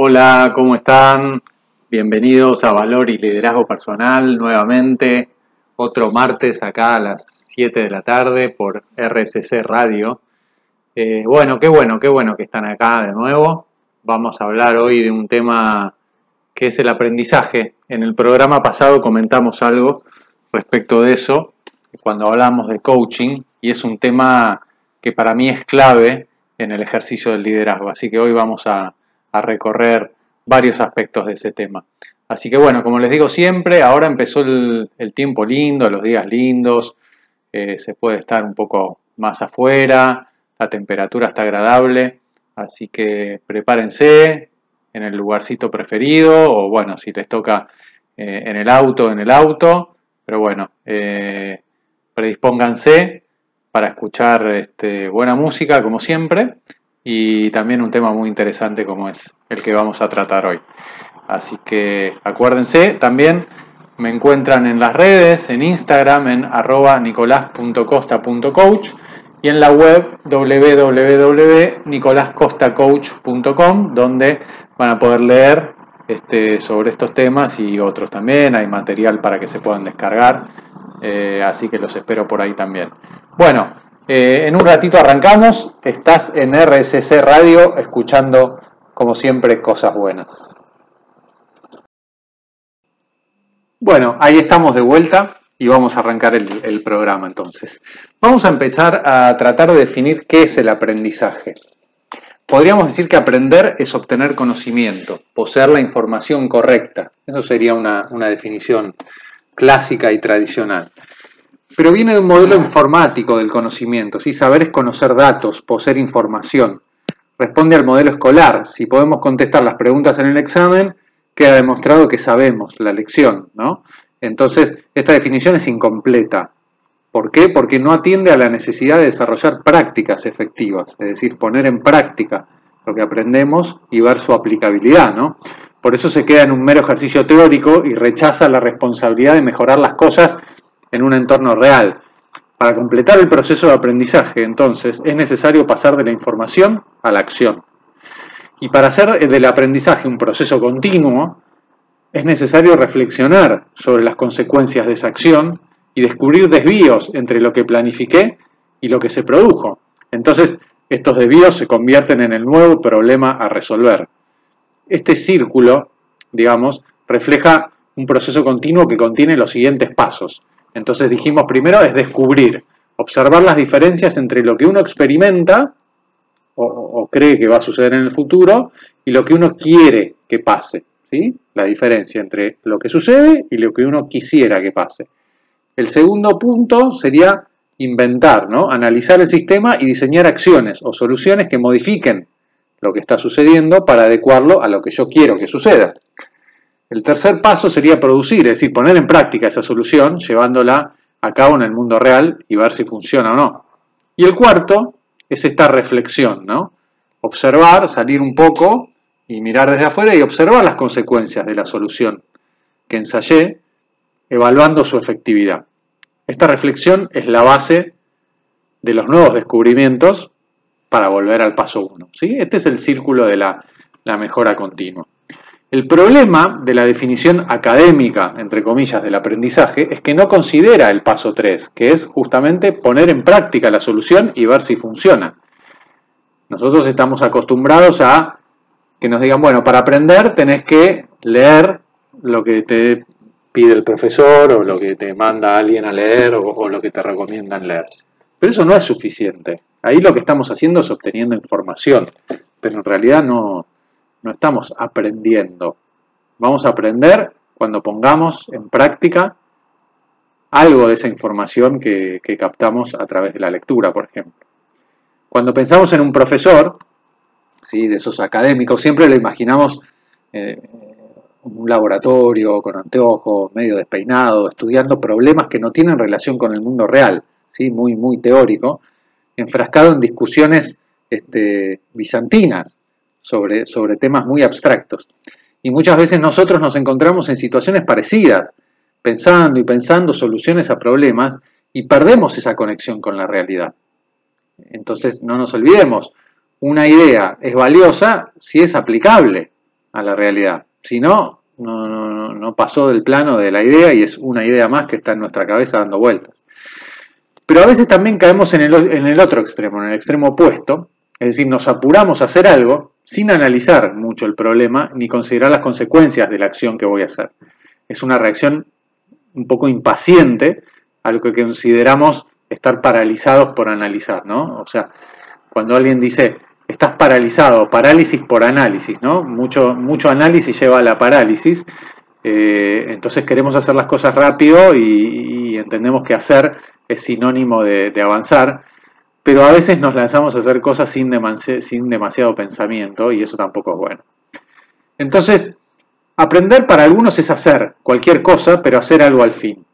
Hola, ¿cómo están? Bienvenidos a Valor y Liderazgo Personal nuevamente. Otro martes acá a las 7 de la tarde por RSC Radio. Eh, bueno, qué bueno, qué bueno que están acá de nuevo. Vamos a hablar hoy de un tema que es el aprendizaje. En el programa pasado comentamos algo respecto de eso, cuando hablamos de coaching, y es un tema que para mí es clave en el ejercicio del liderazgo. Así que hoy vamos a, recorrer varios aspectos de ese tema. Así que bueno, como les digo siempre, ahora empezó el, tiempo lindo, los días lindos, eh, se puede estar un poco más afuera, la temperatura está agradable, así que prepárense en el lugarcito preferido o bueno, si les toca eh, en el auto, en el auto, pero bueno, eh, predispónganse para escuchar este, buena música como siempre y también un tema muy interesante como es el que vamos a tratar hoy. Así que acuérdense, también me encuentran en las redes, en Instagram, en arroba nicolás.costa.coach y en la web www.nicolascostacoach.com donde van a poder leer este, sobre estos temas y otros también. Hay material para que se puedan descargar, eh, así que los espero por ahí también. Bueno, eh, en un ratito arrancamos. Estás en RSC Radio escuchando, como siempre, cosas buenas. Bueno, ahí estamos de vuelta y vamos a arrancar el, programa entonces. Vamos a empezar a tratar de definir qué es el aprendizaje. Podríamos decir que aprender es obtener conocimiento, poseer la información correcta. Eso sería una, una definición clásica y tradicional pero viene de un modelo informático del conocimiento. ¿sí? Saber es conocer datos, poseer información. Responde al modelo escolar. Si podemos contestar las preguntas en el examen, queda demostrado que sabemos la lección. ¿no? Entonces, esta definición es incompleta. ¿Por qué? Porque no atiende a la necesidad de desarrollar prácticas efectivas, es decir, poner en práctica lo que aprendemos y ver su aplicabilidad. ¿no? Por eso se queda en un mero ejercicio teórico y rechaza la responsabilidad de mejorar las cosas en un entorno real. Para completar el proceso de aprendizaje, entonces, es necesario pasar de la información a la acción. Y para hacer del aprendizaje un proceso continuo, es necesario reflexionar sobre las consecuencias de esa acción y descubrir desvíos entre lo que planifiqué y lo que se produjo. Entonces, estos desvíos se convierten en el nuevo problema a resolver. Este círculo, digamos, refleja un proceso continuo que contiene los siguientes pasos. Entonces dijimos primero es descubrir, observar las diferencias entre lo que uno experimenta o, cree que va a suceder en el futuro y lo que uno quiere que pase. ¿sí? La diferencia entre lo que sucede y lo que uno quisiera que pase. El segundo punto sería inventar, ¿no? analizar el sistema y diseñar acciones o soluciones que modifiquen lo que está sucediendo para adecuarlo a lo que yo quiero que suceda. El tercer paso sería producir, es decir, poner en práctica esa solución, llevándola a cabo en el mundo real y ver si funciona o no. Y el cuarto es esta reflexión, ¿no? Observar, salir un poco y mirar desde afuera y observar las consecuencias de la solución que ensayé, evaluando su efectividad. Esta reflexión es la base de los nuevos descubrimientos para volver al paso 1. ¿sí? Este es el círculo de la mejora continua. El problema de la definición académica, entre comillas, del aprendizaje es que no considera el paso 3, que es justamente poner en práctica la solución y ver si funciona. Nosotros estamos acostumbrados a que nos digan, bueno, para aprender tenés que leer lo que te pide el profesor o lo que te manda alguien a leer o, o lo que te recomiendan leer. Pero eso no es suficiente. Ahí lo que estamos haciendo es obteniendo información, pero en realidad no, no estamos aprendiendo. Vamos a aprender cuando pongamos en práctica algo de esa información que, captamos a través de la lectura, por ejemplo. Cuando pensamos en un profesor, ¿sí? de esos académicos, siempre lo imaginamos en eh, un laboratorio con anteojos, medio despeinado, estudiando problemas que no tienen relación con el mundo real, ¿sí? muy, muy teórico, enfrascado en discusiones este, bizantinas, sobre, sobre temas muy abstractos. Y muchas veces nosotros nos encontramos en situaciones parecidas, pensando y pensando soluciones a problemas y perdemos esa conexión con la realidad. Entonces, no nos olvidemos, una idea es valiosa si es aplicable a la realidad. Si no, no, no, pasó del plano de la idea y es una idea más que está en nuestra cabeza dando vueltas. Pero a veces también caemos en el, en el otro extremo, en el extremo opuesto, es decir, nos apuramos a hacer algo sin analizar mucho el problema ni considerar las consecuencias de la acción que voy a hacer. Es una reacción un poco impaciente a lo que consideramos estar paralizados por analizar, ¿no? O sea, cuando alguien dice, estás paralizado, parálisis por análisis, ¿no? Mucho, mucho análisis lleva a la parálisis, eh, entonces queremos hacer las cosas rápido y, entendemos que hacer es sinónimo de, avanzar, pero a veces nos lanzamos a hacer cosas sin, demasiado pensamiento y eso tampoco es bueno. Entonces, aprender para algunos es hacer cualquier cosa, pero hacer algo al fin.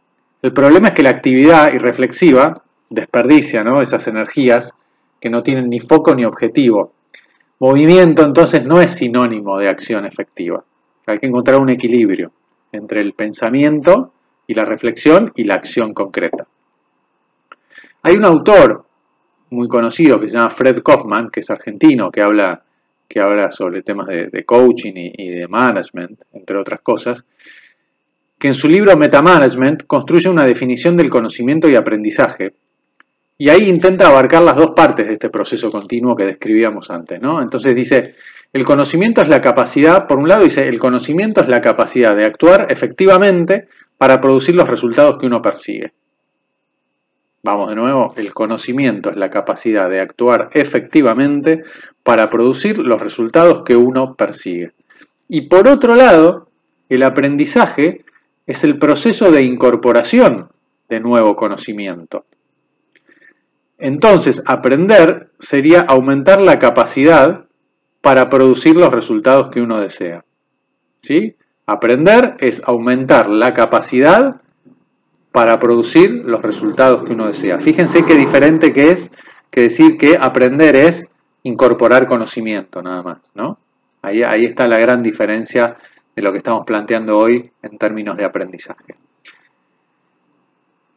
El problema es que la actividad irreflexiva desperdicia ¿no? esas energías que no tienen ni foco ni objetivo. Movimiento entonces no es sinónimo de acción efectiva. Hay que encontrar un equilibrio entre el pensamiento y la reflexión y la acción concreta. Hay un autor muy conocido que se llama Fred Kaufman, que es argentino, que habla, que habla sobre temas de, coaching y, de management, entre otras cosas, que en su libro Metamanagement construye una definición del conocimiento y aprendizaje y ahí intenta abarcar las dos partes de este proceso continuo que describíamos antes, ¿no? Entonces dice, el conocimiento es la capacidad, por un lado dice, el conocimiento es la capacidad de actuar efectivamente para producir los resultados que uno persigue. Vamos de nuevo, el conocimiento es la capacidad de actuar efectivamente para producir los resultados que uno persigue. Y por otro lado, el aprendizaje es el proceso de incorporación de nuevo conocimiento. Entonces, aprender sería aumentar la capacidad para producir los resultados que uno desea. ¿Sí? Aprender es aumentar la capacidad para producir los resultados que uno desea. Fíjense qué diferente que es que decir que aprender es incorporar conocimiento nada más, ¿no? Ahí, ahí está la gran diferencia de lo que estamos planteando hoy en términos de aprendizaje.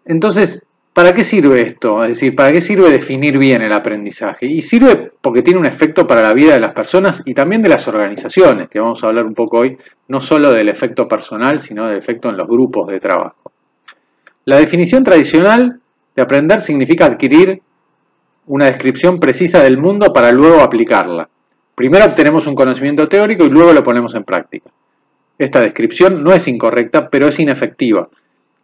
Entonces, ¿Para qué sirve esto? Es decir, ¿para qué sirve definir bien el aprendizaje? Y sirve porque tiene un efecto para la vida de las personas y también de las organizaciones, que vamos a hablar un poco hoy, no solo del efecto personal, sino del efecto en los grupos de trabajo. La definición tradicional de aprender significa adquirir una descripción precisa del mundo para luego aplicarla. Primero obtenemos un conocimiento teórico y luego lo ponemos en práctica. Esta descripción no es incorrecta, pero es inefectiva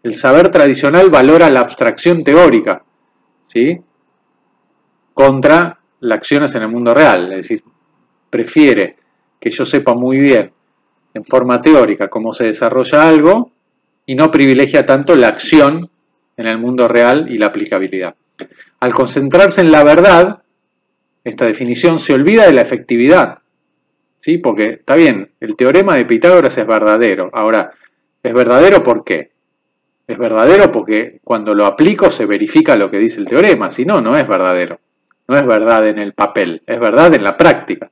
el saber tradicional valora la abstracción teórica, ¿sí? Contra las acciones en el mundo real, es decir, prefiere que yo sepa muy bien en forma teórica cómo se desarrolla algo y no privilegia tanto la acción en el mundo real y la aplicabilidad. Al concentrarse en la verdad, esta definición se olvida de la efectividad, ¿sí? Porque está bien, el teorema de Pitágoras es verdadero. Ahora, ¿es verdadero por qué? es verdadero porque cuando lo aplico se verifica lo que dice el teorema, si no, no es verdadero. No es verdad en el papel, es verdad en la práctica.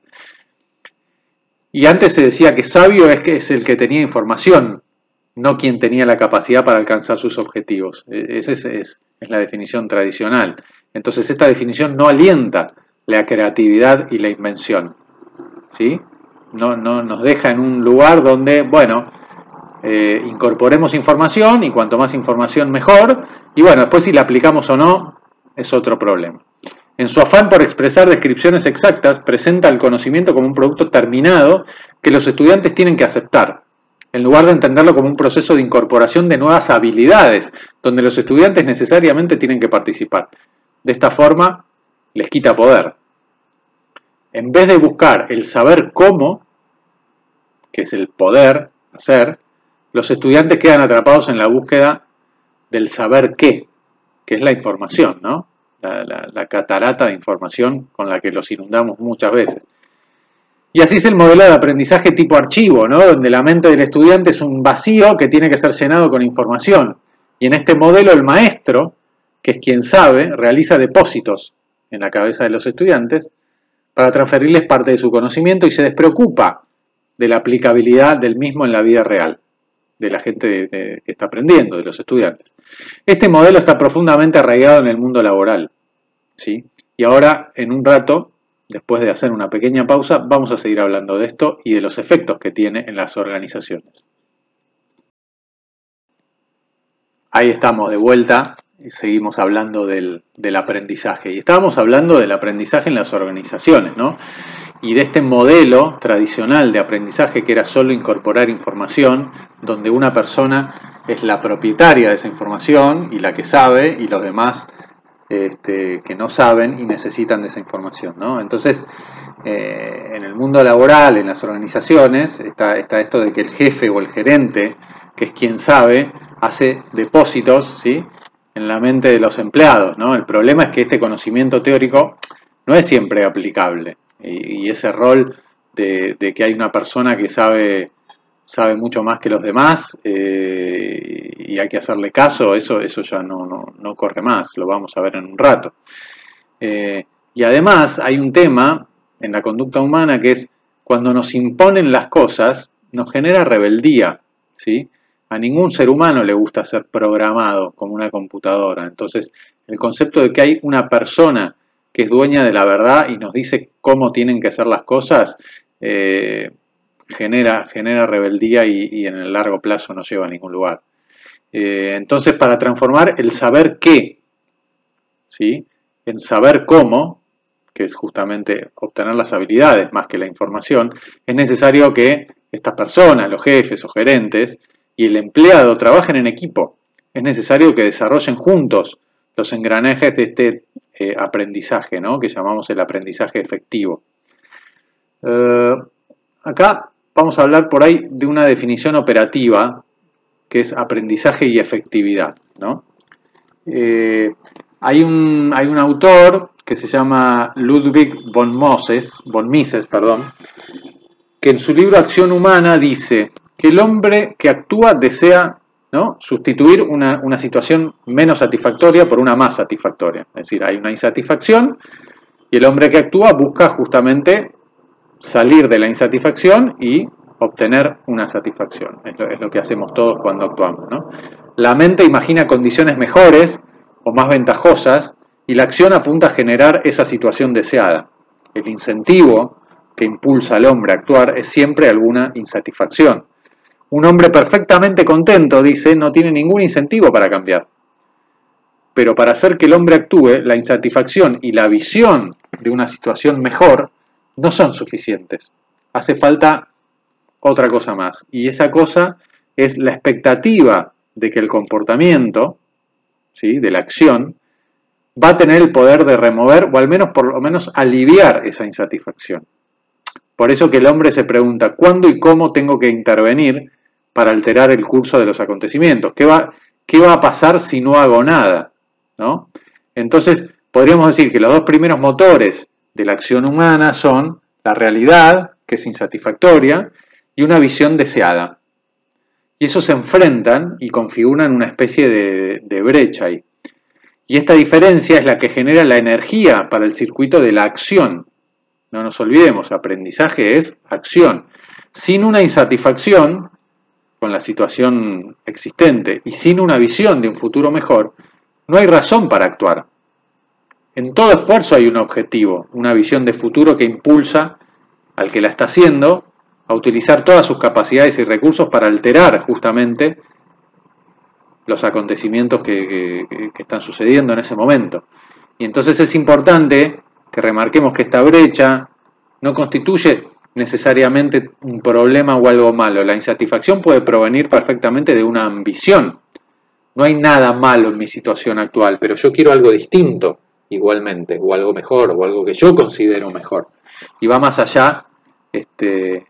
Y antes se decía que sabio es, que es el que tenía información, no quien tenía la capacidad para alcanzar sus objetivos. E, esa es, es, la definición tradicional. Entonces esta definición no alienta la creatividad y la invención. ¿sí? No, no nos deja en un lugar donde, bueno, eh, incorporemos información y cuanto más información mejor. Y bueno, después si la aplicamos o no es otro problema. En su afán por expresar descripciones exactas, presenta el conocimiento como un producto terminado que los estudiantes tienen que aceptar, en lugar de entenderlo como un proceso de incorporación de nuevas habilidades, donde los estudiantes necesariamente tienen que participar. De esta forma, les quita poder. En vez de buscar el saber cómo, que es el poder hacer, los estudiantes quedan atrapados en la búsqueda del saber qué, que es la información, ¿no? La, catarata de información con la que los inundamos muchas veces. Y así es el modelo de aprendizaje tipo archivo, ¿no? donde la mente del estudiante es un vacío que tiene que ser llenado con información. Y en este modelo el maestro, que es quien sabe, realiza depósitos en la cabeza de los estudiantes para transferirles parte de su conocimiento y se despreocupa de la aplicabilidad del mismo en la vida real de la gente que está aprendiendo, de los estudiantes. Este modelo está profundamente arraigado en el mundo laboral. ¿sí? Y ahora, en un rato, después de hacer una pequeña pausa, vamos a seguir hablando de esto y de los efectos que tiene en las organizaciones. Ahí estamos de vuelta y seguimos hablando del, aprendizaje. Y estábamos hablando del aprendizaje en las organizaciones, ¿no? Y de este modelo tradicional de aprendizaje que era solo incorporar información, donde una persona es la propietaria de esa información y la que sabe, y los demás este, que no saben y necesitan de esa información. ¿no? Entonces, eh, en el mundo laboral, en las organizaciones, está, esto de que el jefe o el gerente, que es quien sabe, hace depósitos ¿sí? en la mente de los empleados. ¿no? El problema es que este conocimiento teórico no es siempre aplicable y, ese rol de, que hay una persona que sabe sabe mucho más que los demás eh, y hay que hacerle caso, eso, eso ya no, no, corre más, lo vamos a ver en un rato. Eh, y además hay un tema en la conducta humana que es cuando nos imponen las cosas, nos genera rebeldía, ¿sí? A ningún ser humano le gusta ser programado como una computadora. Entonces, el concepto de que hay una persona que es dueña de la verdad y nos dice cómo tienen que ser las cosas, eh, genera, genera rebeldía y, en el largo plazo no lleva a ningún lugar. Eh, entonces, para transformar el saber qué, ¿sí? en saber cómo, que es justamente obtener las habilidades más que la información, es necesario que estas personas, los jefes o gerentes, y el empleado trabajen en equipo. Es necesario que desarrollen juntos los engranajes de este eh, aprendizaje, ¿no? que llamamos el aprendizaje efectivo. Eh, acá vamos a hablar por ahí de una definición operativa que es aprendizaje y efectividad. Eh, hay, un, hay, un, autor que se llama Ludwig von, Moses, von Mises, perdón, que en su libro Acción Humana dice que el hombre que actúa desea ¿no? sustituir una, una situación menos satisfactoria por una más satisfactoria. Es decir, hay una insatisfacción y el hombre que actúa busca justamente salir de la insatisfacción y obtener una satisfacción. Es lo, que hacemos todos cuando actuamos. La mente imagina condiciones mejores o más ventajosas y la acción apunta a generar esa situación deseada. El incentivo que impulsa al hombre a actuar es siempre alguna insatisfacción. Un hombre perfectamente contento, dice, no tiene ningún incentivo para cambiar. Pero para hacer que el hombre actúe, la insatisfacción y la visión de una situación mejor no son suficientes. Hace falta otra cosa más. Y esa cosa es la expectativa de que el comportamiento, ¿sí? de la acción, va a tener el poder de remover o al menos por lo menos aliviar esa insatisfacción. Por eso que el hombre se pregunta, ¿cuándo y cómo tengo que intervenir para alterar el curso de los acontecimientos? ¿Qué va, qué va a pasar si no hago nada? ¿No? Entonces, podríamos decir que los dos primeros motores de la acción humana son la realidad, que es insatisfactoria, y una visión deseada. Y esos se enfrentan y configuran una especie de, brecha ahí. Y esta diferencia es la que genera la energía para el circuito de la acción. No nos olvidemos, aprendizaje es acción. Sin una insatisfacción con la situación existente y sin una visión de un futuro mejor, no hay razón para actuar. En todo esfuerzo hay un objetivo, una visión de futuro que impulsa al que la está haciendo a utilizar todas sus capacidades y recursos para alterar justamente los acontecimientos que, están sucediendo en ese momento. Y entonces es importante que remarquemos que esta brecha no constituye necesariamente un problema o algo malo. La insatisfacción puede provenir perfectamente de una ambición. No hay nada malo en mi situación actual, pero yo quiero algo distinto igualmente, o algo mejor, o algo que yo considero mejor. Y va más allá este,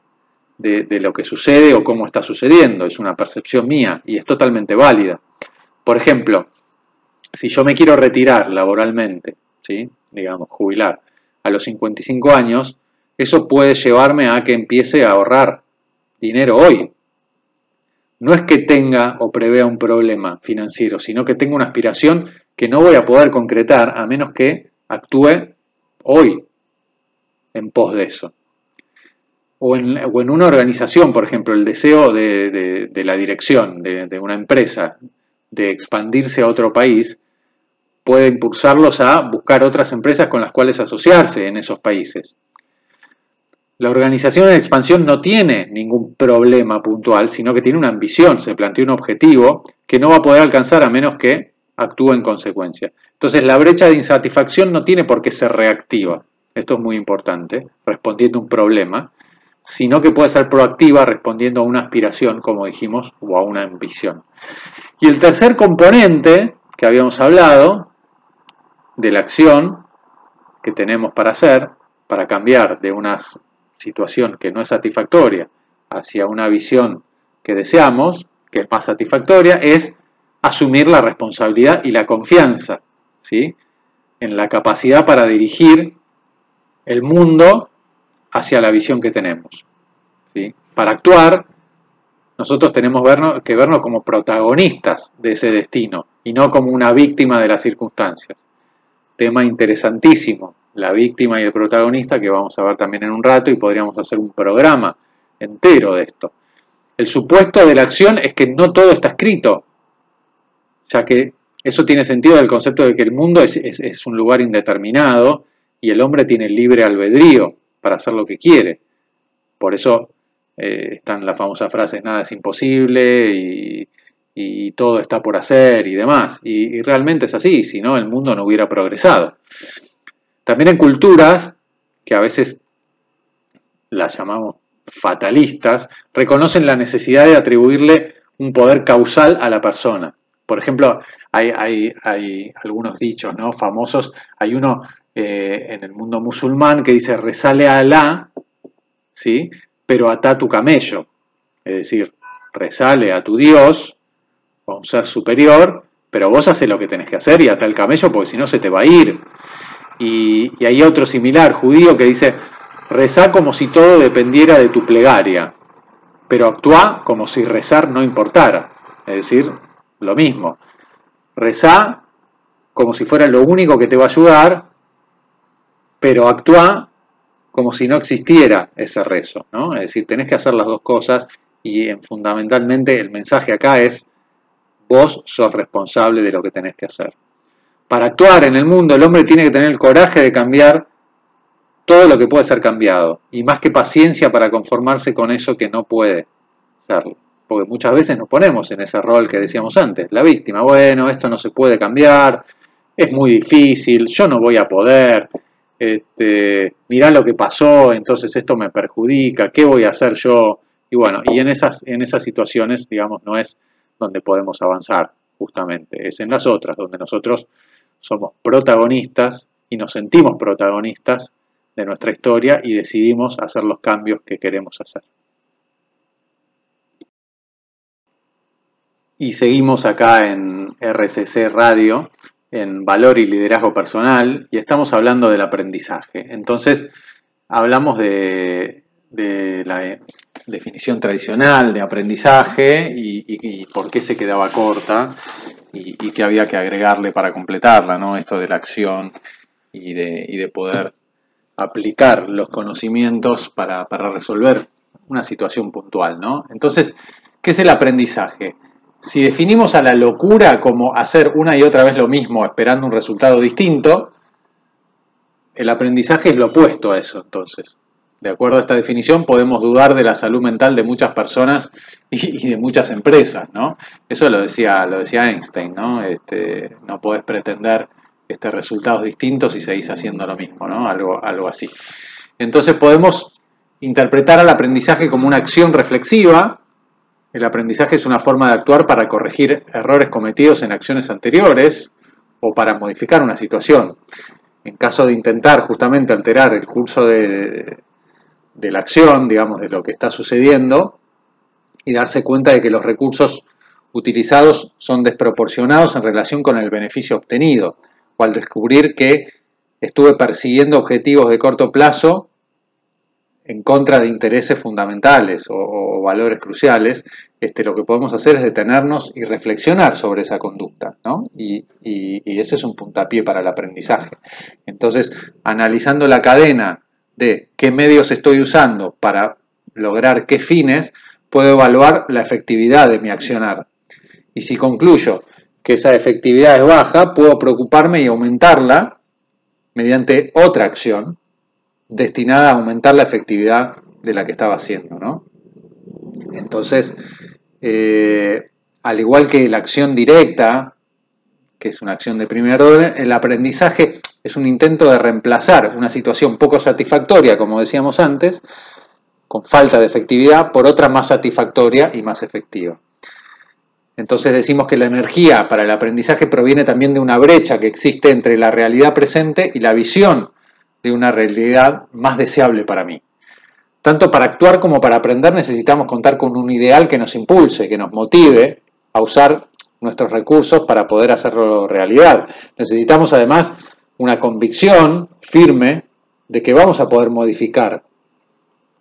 de, lo que sucede o cómo está sucediendo, es una percepción mía y es totalmente válida. Por ejemplo, si yo me quiero retirar laboralmente, ¿sí? digamos, jubilar, a los 55 años, eso puede llevarme a que empiece a ahorrar dinero hoy. No es que tenga o prevea un problema financiero, sino que tenga una aspiración que no voy a poder concretar a menos que actúe hoy en pos de eso. O en, una organización, por ejemplo, el deseo de, la dirección de, una empresa de expandirse a otro país puede impulsarlos a buscar otras empresas con las cuales asociarse en esos países. La organización de expansión no tiene ningún problema puntual, sino que tiene una ambición, se plantea un objetivo que no va a poder alcanzar a menos que actúe en consecuencia. Entonces la brecha de insatisfacción no tiene por qué ser reactiva, esto es muy importante, respondiendo a un problema, sino que puede ser proactiva respondiendo a una aspiración, como dijimos, o a una ambición. Y el tercer componente que habíamos hablado de la acción que tenemos para hacer, para cambiar de una situación que no es satisfactoria hacia una visión que deseamos, que es más satisfactoria, es asumir la responsabilidad y la confianza ¿sí? en la capacidad para dirigir el mundo hacia la visión que tenemos. ¿sí? Para actuar, nosotros tenemos que vernos como protagonistas de ese destino y no como una víctima de las circunstancias. Tema interesantísimo, la víctima y el protagonista que vamos a ver también en un rato y podríamos hacer un programa entero de esto. El supuesto de la acción es que no todo está escrito, ya que eso tiene sentido del concepto de que el mundo es, un lugar indeterminado y el hombre tiene libre albedrío para hacer lo que quiere. Por eso eh, están las famosas frases, nada es imposible y, todo está por hacer y demás. Y, y, realmente es así, si no el mundo no hubiera progresado. También en culturas, que a veces las llamamos fatalistas, reconocen la necesidad de atribuirle un poder causal a la persona. Por ejemplo, hay, algunos dichos ¿no? famosos. Hay uno eh, en el mundo musulmán que dice, resale a Alá, ¿sí? pero ata tu camello. Es decir, resale a tu Dios, o un ser superior, pero vos haces lo que tenés que hacer y ata el camello porque si no se te va a ir. Y, hay otro similar, judío, que dice, rezá como si todo dependiera de tu plegaria, pero actúa como si rezar no importara. Es decir, lo mismo. Rezá como si fuera lo único que te va a ayudar, pero actúa como si no existiera ese rezo, ¿no? Es decir, tenés que hacer las dos cosas y fundamentalmente el mensaje acá es vos sos responsable de lo que tenés que hacer. Para actuar en el mundo el hombre tiene que tener el coraje de cambiar todo lo que puede ser cambiado y más que paciencia para conformarse con eso que no puede serlo porque muchas veces nos ponemos en ese rol que decíamos antes, la víctima, bueno, esto no se puede cambiar, es muy difícil, yo no voy a poder, este, mirá lo que pasó, entonces esto me perjudica, ¿qué voy a hacer yo? Y bueno, y en esas, en esas situaciones, digamos, no es donde podemos avanzar, justamente, es en las otras, donde nosotros somos protagonistas y nos sentimos protagonistas de nuestra historia y decidimos hacer los cambios que queremos hacer. Y seguimos acá en RCC Radio, en Valor y Liderazgo Personal, y estamos hablando del aprendizaje. Entonces, hablamos de, la definición tradicional de aprendizaje y, por qué se quedaba corta y, qué había que agregarle para completarla, ¿no? Esto de la acción y de, poder aplicar los conocimientos para, para resolver una situación puntual, ¿no? Entonces, ¿qué es el aprendizaje? Si definimos a la locura como hacer una y otra vez lo mismo esperando un resultado distinto, el aprendizaje es lo opuesto a eso, entonces. De acuerdo a esta definición, podemos dudar de la salud mental de muchas personas y, de muchas empresas, ¿no? Eso lo decía, lo decía Einstein, ¿no? Este, no podés pretender este, resultados distintos y seguís haciendo lo mismo, ¿no? Algo, algo así. Entonces podemos interpretar al aprendizaje como una acción reflexiva el aprendizaje es una forma de actuar para corregir errores cometidos en acciones anteriores o para modificar una situación. En caso de intentar justamente alterar el curso de, la acción, digamos, de lo que está sucediendo, y darse cuenta de que los recursos utilizados son desproporcionados en relación con el beneficio obtenido, o al descubrir que estuve persiguiendo objetivos de corto plazo en contra de intereses fundamentales o, valores cruciales, este, lo que podemos hacer es detenernos y reflexionar sobre esa conducta, ¿no? Y, y, ese es un puntapié para el aprendizaje. Entonces, analizando la cadena de qué medios estoy usando para lograr qué fines, puedo evaluar la efectividad de mi accionar. Y si concluyo que esa efectividad es baja, puedo preocuparme y aumentarla mediante otra acción destinada a aumentar la efectividad de la que estaba haciendo. ¿no? Entonces, eh, al igual que la acción directa, que es una acción de primer orden, el aprendizaje es un intento de reemplazar una situación poco satisfactoria, como decíamos antes, con falta de efectividad, por otra más satisfactoria y más efectiva. Entonces decimos que la energía para el aprendizaje proviene también de una brecha que existe entre la realidad presente y la visión de una realidad más deseable para mí. Tanto para actuar como para aprender necesitamos contar con un ideal que nos impulse, que nos motive a usar nuestros recursos para poder hacerlo realidad. Necesitamos además una convicción firme de que vamos a poder modificar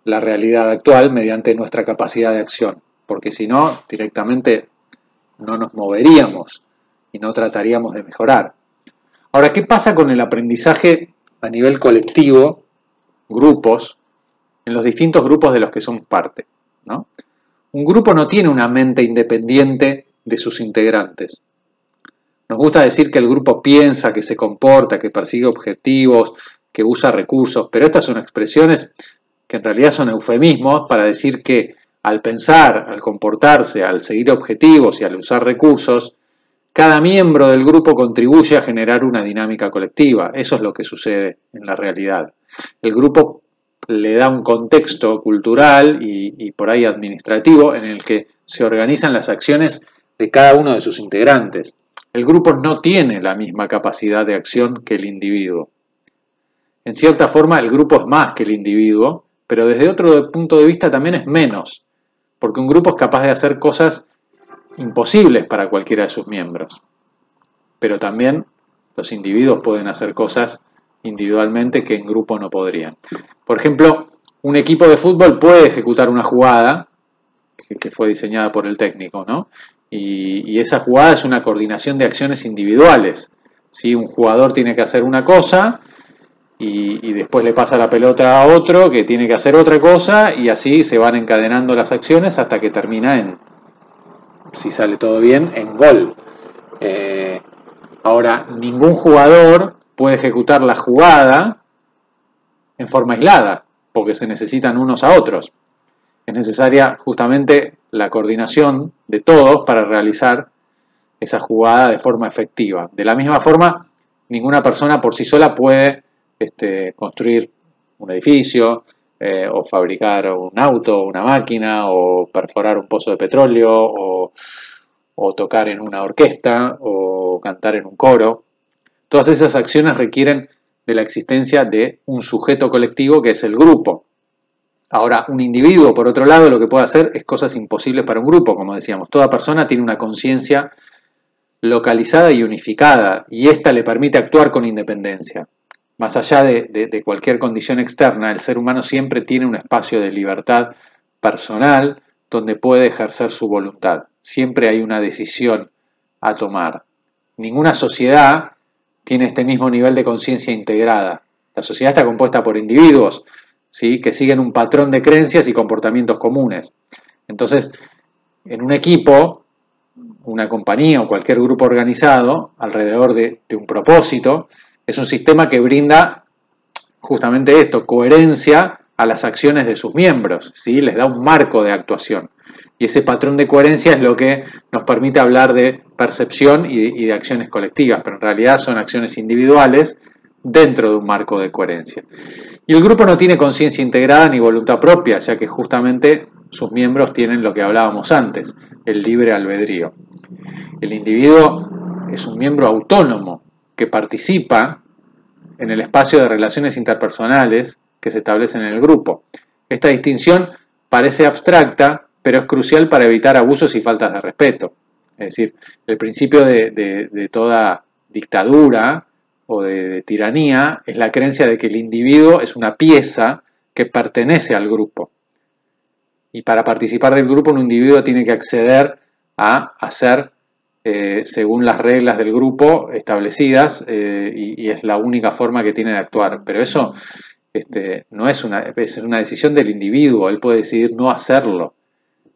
la realidad actual mediante nuestra capacidad de acción, porque si no, directamente no nos moveríamos y no trataríamos de mejorar. Ahora, ¿qué pasa con el aprendizaje a nivel colectivo, grupos, en los distintos grupos de los que somos parte? ¿no? Un grupo no tiene una mente independiente de sus integrantes. Nos gusta decir que el grupo piensa, que se comporta, que persigue objetivos, que usa recursos, pero estas son expresiones que en realidad son eufemismos para decir que al pensar, al comportarse, al seguir objetivos y al usar recursos, cada miembro del grupo contribuye a generar una dinámica colectiva. Eso es lo que sucede en la realidad. El grupo le da un contexto cultural y, por ahí administrativo en el que se organizan las acciones de cada uno de sus integrantes. El grupo no tiene la misma capacidad de acción que el individuo. En cierta forma, el grupo es más que el individuo, pero desde otro punto de vista también es menos, porque un grupo es capaz de hacer cosas imposibles para cualquiera de sus miembros. Pero también los individuos pueden hacer cosas individualmente que en grupo no podrían. Por ejemplo, un equipo de fútbol puede ejecutar una jugada que, fue diseñada por el técnico, ¿no? Y, esa jugada es una coordinación de acciones individuales. Si Un jugador tiene que hacer una cosa y, después le pasa la pelota a otro que tiene que hacer otra cosa y así se van encadenando las acciones hasta que termina en, si sale todo bien, en gol. Eh, ahora, ningún jugador puede ejecutar la jugada en forma aislada, porque se necesitan unos a otros. Es necesaria justamente la coordinación de todos para realizar esa jugada de forma efectiva. De la misma forma, ninguna persona por sí sola puede este, construir un edificio, eh, o fabricar un auto, una máquina, o perforar un pozo de petróleo, o, o tocar en una orquesta, o cantar en un coro. Todas esas acciones requieren de la existencia de un sujeto colectivo que es el grupo. Ahora, un individuo, por otro lado, lo que puede hacer es cosas imposibles para un grupo, como decíamos. Toda persona tiene una conciencia localizada y unificada, y ésta le permite actuar con independencia. Más allá de, cualquier condición externa, el ser humano siempre tiene un espacio de libertad personal donde puede ejercer su voluntad. Siempre hay una decisión a tomar. Ninguna sociedad tiene este mismo nivel de conciencia integrada. La sociedad está compuesta por individuos ¿sí? que siguen un patrón de creencias y comportamientos comunes. Entonces, en un equipo, una compañía o cualquier grupo organizado alrededor de un propósito, es un sistema que brinda justamente esto, coherencia a las acciones de sus miembros, ¿sí? les da un marco de actuación. Y ese patrón de coherencia es lo que nos permite hablar de percepción y, de acciones colectivas, pero en realidad son acciones individuales dentro de un marco de coherencia. Y el grupo no tiene conciencia integrada ni voluntad propia, ya que justamente sus miembros tienen lo que hablábamos antes, el libre albedrío. El individuo es un miembro autónomo, que participa en el espacio de relaciones interpersonales que se establecen en el grupo. Esta distinción parece abstracta, pero es crucial para evitar abusos y faltas de respeto. Es decir, el principio de, toda dictadura o de, tiranía es la creencia de que el individuo es una pieza que pertenece al grupo. Y para participar del grupo un individuo tiene que acceder a hacer eh, según las reglas del grupo establecidas eh, y, es la única forma que tiene de actuar. Pero eso este, no es una, es una decisión del individuo, él puede decidir no hacerlo.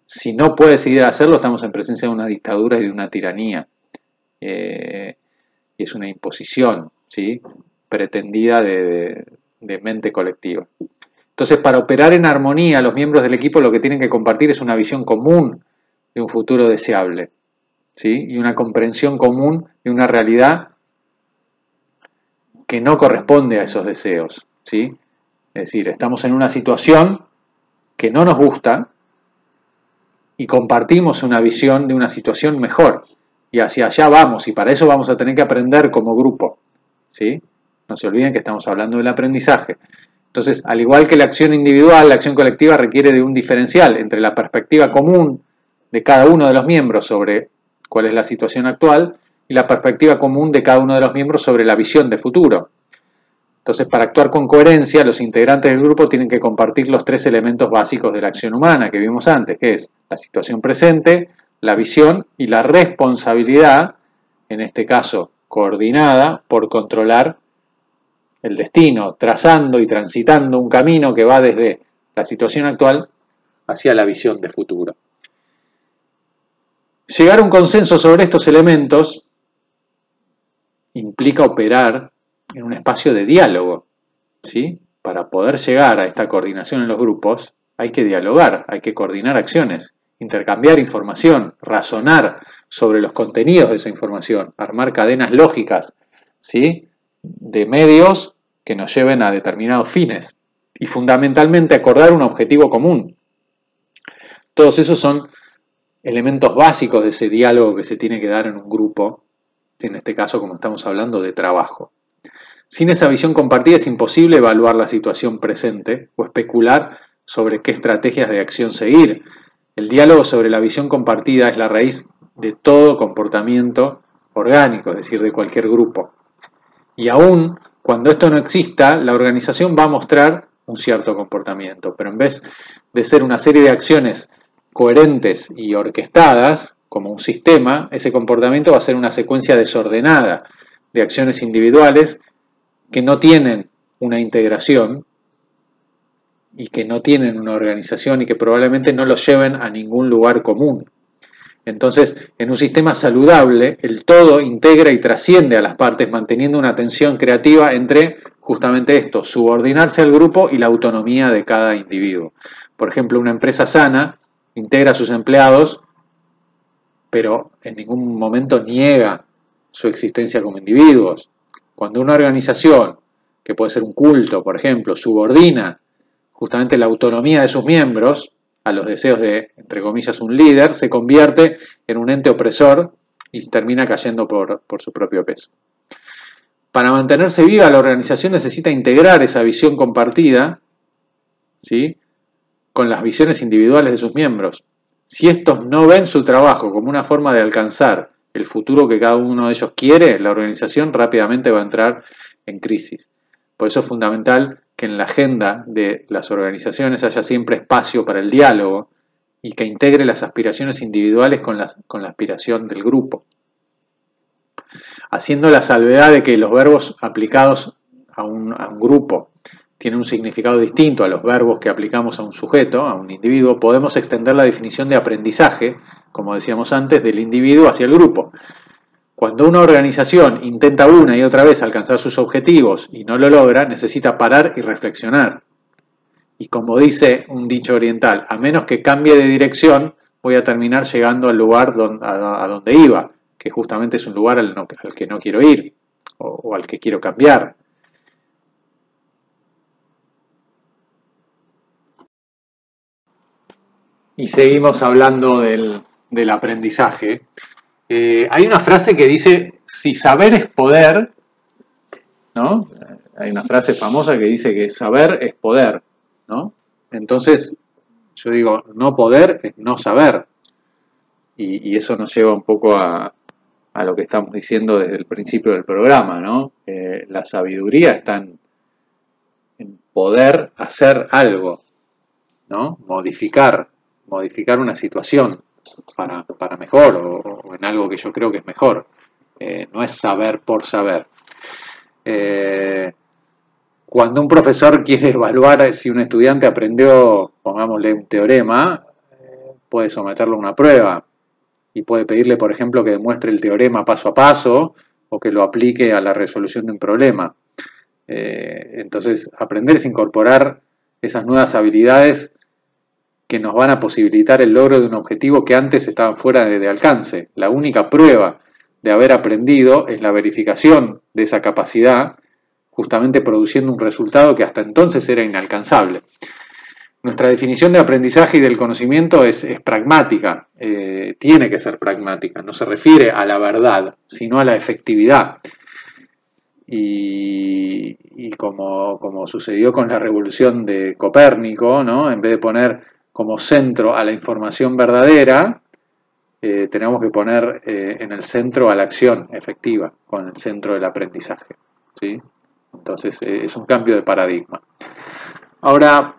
Si no puede decidir hacerlo, estamos en presencia de una dictadura y de una tiranía. eh, y es una imposición ¿sí? pretendida de, mente colectiva. Entonces, para operar en armonía, los miembros del equipo lo que tienen que compartir es una visión común de un futuro deseable, ¿sí? Y una comprensión común de una realidad que no corresponde a esos deseos, ¿sí? Es decir, estamos en una situación que no nos gusta y compartimos una visión de una situación mejor y hacia allá vamos y para eso vamos a tener que aprender como grupo, ¿sí? No se olviden que estamos hablando del aprendizaje. Entonces, al igual que la acción individual, la acción colectiva requiere de un diferencial entre la perspectiva común de cada uno de los miembros sobre cuál es la situación actual y la perspectiva común de cada uno de los miembros sobre la visión de futuro. Entonces, para actuar con coherencia, los integrantes del grupo tienen que compartir los tres elementos básicos de la acción humana que vimos antes, que es la situación presente, la visión y la responsabilidad, en este caso coordinada, por controlar el destino, trazando y transitando un camino que va desde la situación actual hacia la visión de futuro. Llegar a un consenso sobre estos elementos implica operar en un espacio de diálogo. ¿sí? Para poder llegar a esta coordinación en los grupos hay que dialogar, hay que coordinar acciones, intercambiar información, razonar sobre los contenidos de esa información, armar cadenas lógicas ¿sí? de medios que nos lleven a determinados fines y fundamentalmente acordar un objetivo común. Todos esos son elementos básicos de ese diálogo que se tiene que dar en un grupo, en este caso como estamos hablando de trabajo. Sin esa visión compartida es imposible evaluar la situación presente o especular sobre qué estrategias de acción seguir. El diálogo sobre la visión compartida es la raíz de todo comportamiento orgánico, es decir, de cualquier grupo. Y aún cuando esto no exista, la organización va a mostrar un cierto comportamiento, pero en vez de ser una serie de acciones coherentes y orquestadas, como un sistema, ese comportamiento va a ser una secuencia desordenada de acciones individuales que no tienen una integración y que no tienen una organización y que probablemente no lo lleven a ningún lugar común. Entonces, en un sistema saludable, el todo integra y trasciende a las partes, manteniendo una tensión creativa entre justamente esto, subordinarse al grupo y la autonomía de cada individuo. Por ejemplo, una empresa sana integra a sus empleados, pero en ningún momento niega su existencia como individuos. Cuando una organización, que puede ser un culto, por ejemplo, subordina justamente la autonomía de sus miembros, a los deseos de, entre comillas, un líder, se convierte en un ente opresor y termina cayendo por, su propio peso. Para mantenerse viva, la organización necesita integrar esa visión compartida ¿sí? con las visiones individuales de sus miembros. Si estos no ven su trabajo como una forma de alcanzar el futuro que cada uno de ellos quiere, la organización rápidamente va a entrar en crisis. Por eso es fundamental que en la agenda de las organizaciones haya siempre espacio para el diálogo y que integre las aspiraciones individuales con la, con la aspiración del grupo. Haciendo la salvedad de que los verbos aplicados a un, a un grupo tienen un significado distinto a los verbos que aplicamos a un sujeto, a un individuo, podemos extender la definición de aprendizaje, como decíamos antes, del individuo hacia el grupo. Cuando una organización intenta una y otra vez alcanzar sus objetivos y no lo logra, necesita parar y reflexionar. Y como dice un dicho oriental, a menos que cambie de dirección, voy a terminar llegando al lugar a donde iba, que justamente es un lugar al, que no quiero ir o, al que quiero cambiar. Y seguimos hablando del, aprendizaje. Eh, hay una frase que dice, si saber es poder, ¿no? Hay una frase famosa que dice que saber es poder, ¿no? Entonces, yo digo, no poder es no saber. Y, eso nos lleva un poco a, lo que estamos diciendo desde el principio del programa, ¿no? La sabiduría está en, poder hacer algo, ¿no? Modificar, modificar una situación para, para mejor o, en algo que yo creo que es mejor. Eh, no es saber por saber. Eh, cuando un profesor quiere evaluar si un estudiante aprendió, pongámosle un teorema, puede someterlo a una prueba. y puede pedirle, por ejemplo, que demuestre el teorema paso a paso o que lo aplique a la resolución de un problema. Eh, entonces, aprender es incorporar esas nuevas habilidades que nos van a posibilitar el logro de un objetivo que antes estaban fuera de, alcance. La única prueba de haber aprendido es la verificación de esa capacidad, justamente produciendo un resultado que hasta entonces era inalcanzable. Nuestra definición de aprendizaje y del conocimiento es, pragmática, eh, tiene que ser pragmática, no se refiere a la verdad, sino a la efectividad. Y, como, como, sucedió con la revolución de Copérnico, ¿no? en vez de poner como centro a la información verdadera, eh, tenemos que poner eh, en el centro a la acción efectiva, con el centro del aprendizaje. ¿sí? Entonces es un cambio de paradigma. Ahora,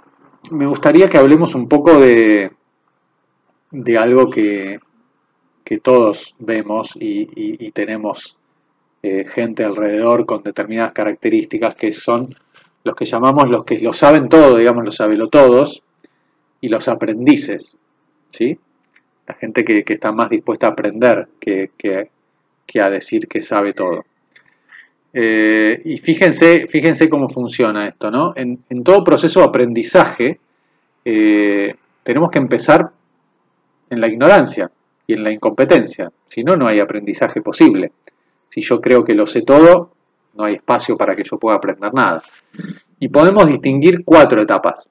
me gustaría que hablemos un poco de, de algo que, todos vemos y, tenemos eh, gente alrededor con determinadas características que son los que llamamos los que lo saben todo, digamos los todos y los aprendices, ¿sí? La gente que, está más dispuesta a aprender que, que a decir que sabe todo. Eh, y fíjense, fíjense cómo funciona esto, ¿no? En, todo proceso de aprendizaje eh, tenemos que empezar en la ignorancia y en la incompetencia. Si no, no hay aprendizaje posible. Si yo creo que lo sé todo, no hay espacio para que yo pueda aprender nada. Y podemos distinguir cuatro etapas,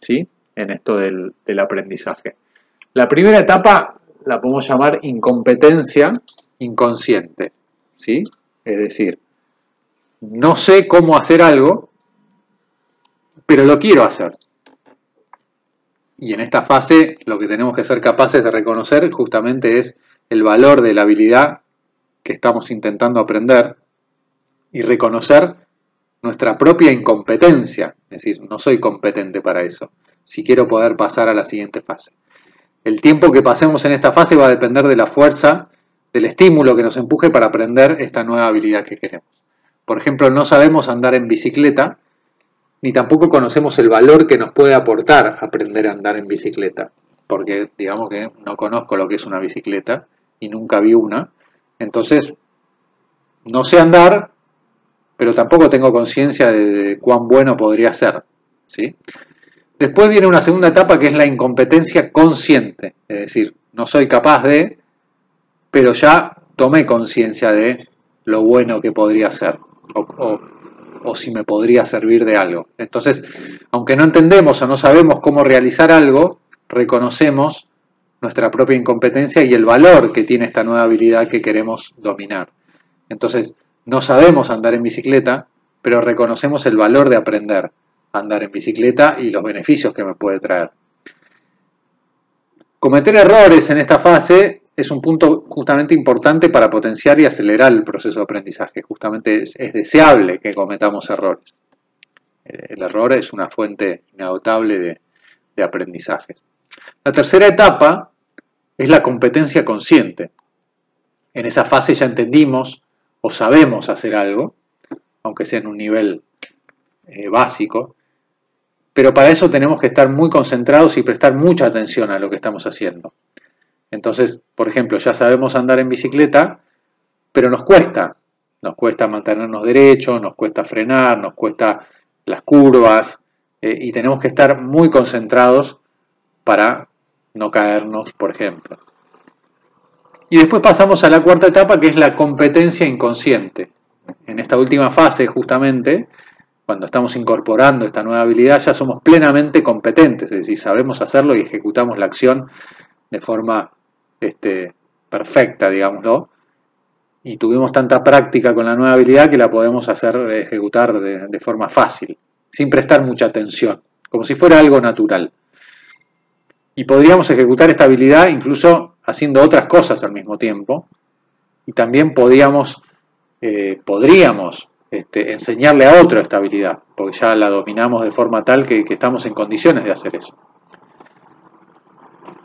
¿sí? En esto del, aprendizaje. La primera etapa la podemos llamar incompetencia inconsciente, ¿sí? Es decir, no sé cómo hacer algo, pero lo quiero hacer. Y en esta fase lo que tenemos que ser capaces de reconocer justamente es el valor de la habilidad que estamos intentando aprender y reconocer nuestra propia incompetencia, es decir, no soy competente para eso, si quiero poder pasar a la siguiente fase. El tiempo que pasemos en esta fase va a depender de la fuerza, del estímulo que nos empuje para aprender esta nueva habilidad que queremos. Por ejemplo, no sabemos andar en bicicleta, ni tampoco conocemos el valor que nos puede aportar aprender a andar en bicicleta, porque digamos que no conozco lo que es una bicicleta y nunca vi una. Entonces, no sé andar, pero tampoco tengo conciencia de cuán bueno podría ser. ¿sí? Después viene una segunda etapa que es la incompetencia consciente, es decir, no soy capaz de, pero ya tomé conciencia de lo bueno que podría ser o, si me podría servir de algo. Entonces, aunque no entendemos o no sabemos cómo realizar algo, reconocemos nuestra propia incompetencia y el valor que tiene esta nueva habilidad que queremos dominar. Entonces, no sabemos andar en bicicleta, pero reconocemos el valor de aprender andar en bicicleta y los beneficios que me puede traer. Cometer errores en esta fase es un punto justamente importante para potenciar y acelerar el proceso de aprendizaje. Justamente es, deseable que cometamos errores. El error es una fuente inagotable de, de aprendizaje. La tercera etapa es la competencia consciente. En esa fase ya entendimos o sabemos hacer algo, aunque sea en un nivel eh, básico, pero para eso tenemos que estar muy concentrados y prestar mucha atención a lo que estamos haciendo. Entonces, por ejemplo, ya sabemos andar en bicicleta, pero nos cuesta. Nos cuesta mantenernos derechos, nos cuesta frenar, nos cuesta las curvas eh, y tenemos que estar muy concentrados para no caernos, por ejemplo. Y después pasamos a la cuarta etapa que es la competencia inconsciente. En esta última fase, justamente, cuando estamos incorporando esta nueva habilidad, ya somos plenamente competentes, es decir, sabemos hacerlo y ejecutamos la acción de forma este, perfecta, digámoslo, y tuvimos tanta práctica con la nueva habilidad que la podemos hacer ejecutar de, forma fácil, sin prestar mucha atención, como si fuera algo natural. Y podríamos ejecutar esta habilidad incluso haciendo otras cosas al mismo tiempo, y también eh, podríamos este, enseñarle a otro esta habilidad, porque ya la dominamos de forma tal que estamos en condiciones de hacer eso.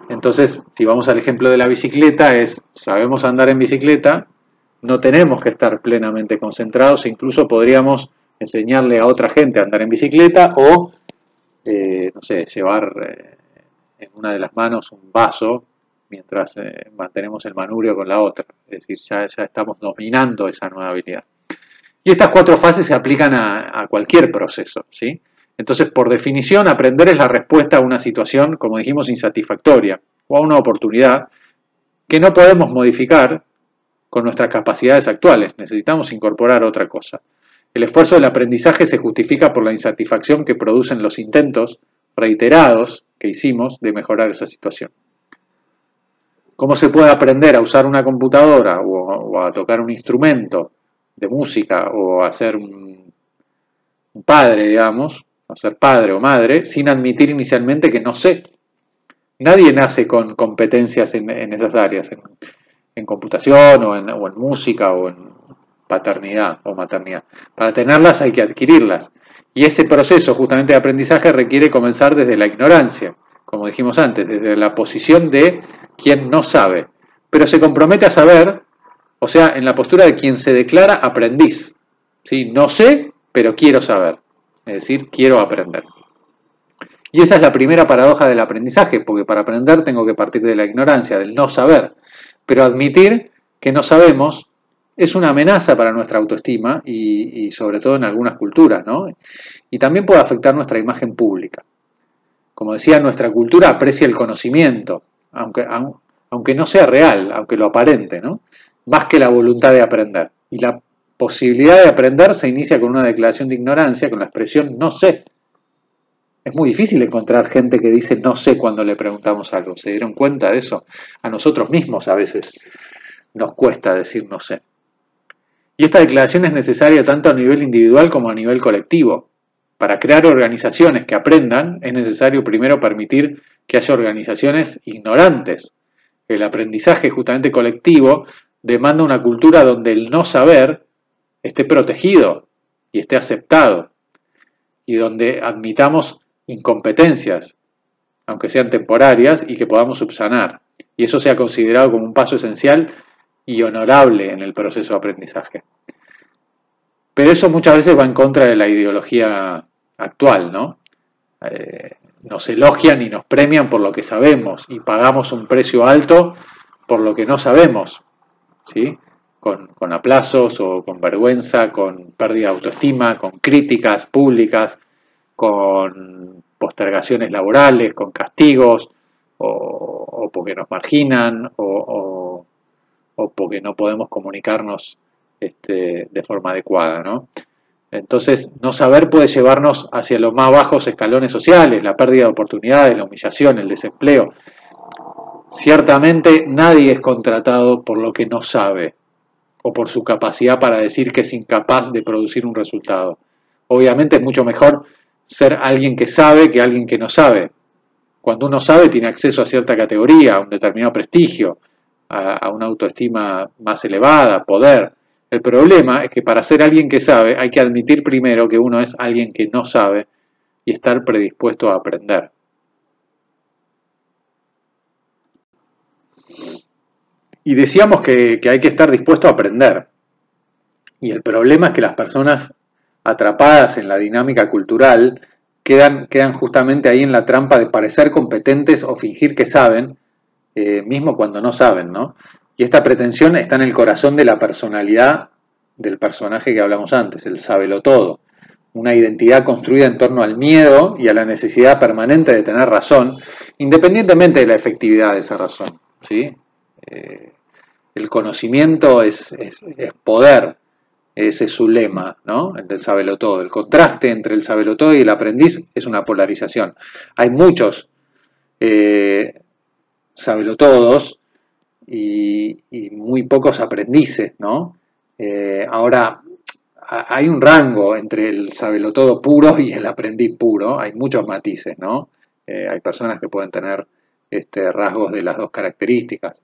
Entonces, si vamos al ejemplo de la bicicleta, es, sabemos andar en bicicleta, no tenemos que estar plenamente concentrados, incluso podríamos enseñarle a otra gente a andar en bicicleta o, eh, no sé, llevar eh, en una de las manos un vaso mientras eh, mantenemos el manubrio con la otra. Es decir, ya, ya, estamos dominando esa nueva habilidad. Y estas cuatro fases se aplican a, a, cualquier proceso. ¿sí? Entonces, por definición, aprender es la respuesta a una situación, como dijimos, insatisfactoria o a una oportunidad que no podemos modificar con nuestras capacidades actuales. Necesitamos incorporar otra cosa. El esfuerzo del aprendizaje se justifica por la insatisfacción que producen los intentos reiterados que hicimos de mejorar esa situación. ¿Cómo se puede aprender a usar una computadora o, a tocar un instrumento de música o a ser un, padre, digamos, a ser padre o madre, sin admitir inicialmente que no sé? Nadie nace con competencias en, esas áreas, en, computación o en, o en música o en paternidad o maternidad. Para tenerlas hay que adquirirlas. Y ese proceso justamente de aprendizaje requiere comenzar desde la ignorancia, como dijimos antes, desde la posición de quien no sabe, pero se compromete a saber, o sea, en la postura de quien se declara aprendiz. ¿sí? No sé, pero quiero saber, es decir, quiero aprender. Y esa es la primera paradoja del aprendizaje, porque para aprender tengo que partir de la ignorancia, del no saber, pero admitir que no sabemos es una amenaza para nuestra autoestima y, sobre todo en algunas culturas, ¿no? Y también puede afectar nuestra imagen pública. Como decía, nuestra cultura aprecia el conocimiento, aunque, aunque no sea real, aunque lo aparente, ¿no? Más que la voluntad de aprender. Y la posibilidad de aprender se inicia con una declaración de ignorancia, con la expresión no sé. Es muy difícil encontrar gente que dice no sé cuando le preguntamos algo. ¿Se dieron cuenta de eso? A nosotros mismos a veces nos cuesta decir no sé. Y esta declaración es necesaria tanto a nivel individual como a nivel colectivo. Para crear organizaciones que aprendan, es necesario primero permitir que haya organizaciones ignorantes. El aprendizaje justamente colectivo demanda una cultura donde el no saber esté protegido y esté aceptado, y donde admitamos incompetencias, aunque sean temporarias, y que podamos subsanar. Y eso sea considerado como un paso esencial y honorable en el proceso de aprendizaje. Pero eso muchas veces va en contra de la ideología actual, ¿no? Eh, nos elogian y nos premian por lo que sabemos y pagamos un precio alto por lo que no sabemos, ¿sí? Con, aplazos o con vergüenza, con pérdida de autoestima, con críticas públicas, con postergaciones laborales, con castigos, o, porque nos marginan, o, o porque no podemos comunicarnos este, de forma adecuada. ¿no? Entonces, no saber puede llevarnos hacia los más bajos escalones sociales, la pérdida de oportunidades, la humillación, el desempleo. Ciertamente nadie es contratado por lo que no sabe o por su capacidad para decir que es incapaz de producir un resultado. Obviamente es mucho mejor ser alguien que sabe que alguien que no sabe. Cuando uno sabe tiene acceso a cierta categoría, a un determinado prestigio, a, una autoestima más elevada, poder. El problema es que para ser alguien que sabe hay que admitir primero que uno es alguien que no sabe y estar predispuesto a aprender. Y decíamos que, hay que estar dispuesto a aprender. Y el problema es que las personas atrapadas en la dinámica cultural quedan, quedan justamente ahí en la trampa de parecer competentes o fingir que saben, eh, mismo cuando no saben, ¿no? Y esta pretensión está en el corazón de la personalidad del personaje que hablamos antes, el sábelo todo. Una identidad construida en torno al miedo y a la necesidad permanente de tener razón, independientemente de la efectividad de esa razón. ¿sí? Eh, el conocimiento es, poder, ese es su lema, ¿no? El del sábelo todo. El contraste entre el sábelo todo y el aprendiz es una polarización. Hay muchos eh, todos y, muy pocos aprendices, ¿no? Eh, ahora, hay un rango entre el todo puro y el aprendiz puro, hay muchos matices, ¿no? Eh, hay personas que pueden tener este, rasgos de las dos características.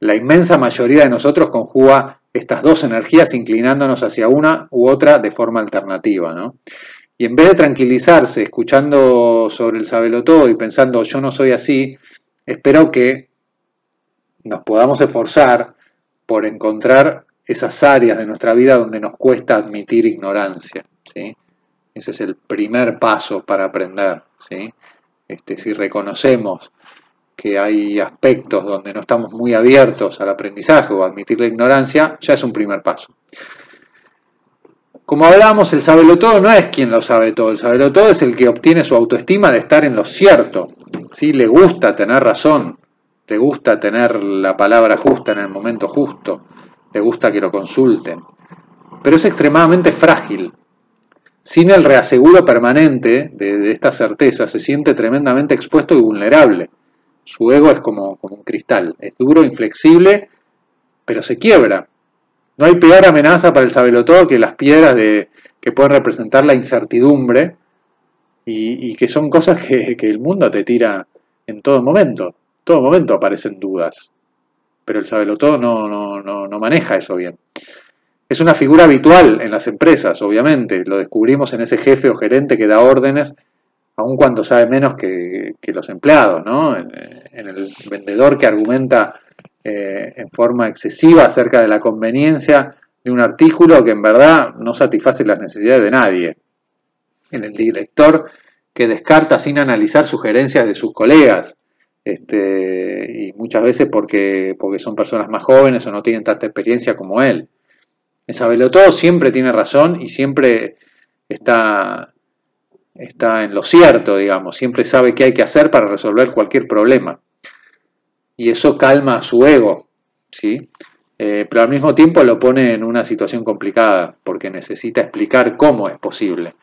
La inmensa mayoría de nosotros conjuga estas dos energías inclinándonos hacia una u otra de forma alternativa, ¿no? Y en vez de tranquilizarse escuchando sobre el todo y pensando yo no soy así, espero que nos podamos esforzar por encontrar esas áreas de nuestra vida donde nos cuesta admitir ignorancia. ¿sí? Ese es el primer paso para aprender. ¿sí? Este, si reconocemos que hay aspectos donde no estamos muy abiertos al aprendizaje o admitir la ignorancia, ya es un primer paso. Como hablábamos, el todo no es quien lo sabe todo, el todo es el que obtiene su autoestima de estar en lo cierto, ¿sí? le gusta tener razón, le gusta tener la palabra justa en el momento justo, le gusta que lo consulten, pero es extremadamente frágil. Sin el reaseguro permanente de, esta certeza, se siente tremendamente expuesto y vulnerable. Su ego es como, como un cristal, es duro, inflexible, pero se quiebra no hay peor amenaza para el sabelotodo que las piedras de, que pueden representar la incertidumbre y, que son cosas que, el mundo te tira en todo momento. En todo momento aparecen dudas. Pero el sabelotodo no, no, no, no maneja eso bien. Es una figura habitual en las empresas, obviamente. Lo descubrimos en ese jefe o gerente que da órdenes, aun cuando sabe menos que, los empleados, ¿no? en, el vendedor que argumenta eh, en forma excesiva acerca de la conveniencia de un artículo que en verdad no satisface las necesidades de nadie. En el director que descarta sin analizar sugerencias de sus colegas, este, y muchas veces porque, porque son personas más jóvenes o no tienen tanta experiencia como él. El todo siempre tiene razón y siempre está, está en lo cierto, digamos, siempre sabe qué hay que hacer para resolver cualquier problema y eso calma su ego, ¿sí? Eh, pero al mismo tiempo lo pone en una situación complicada, porque necesita explicar cómo es posible.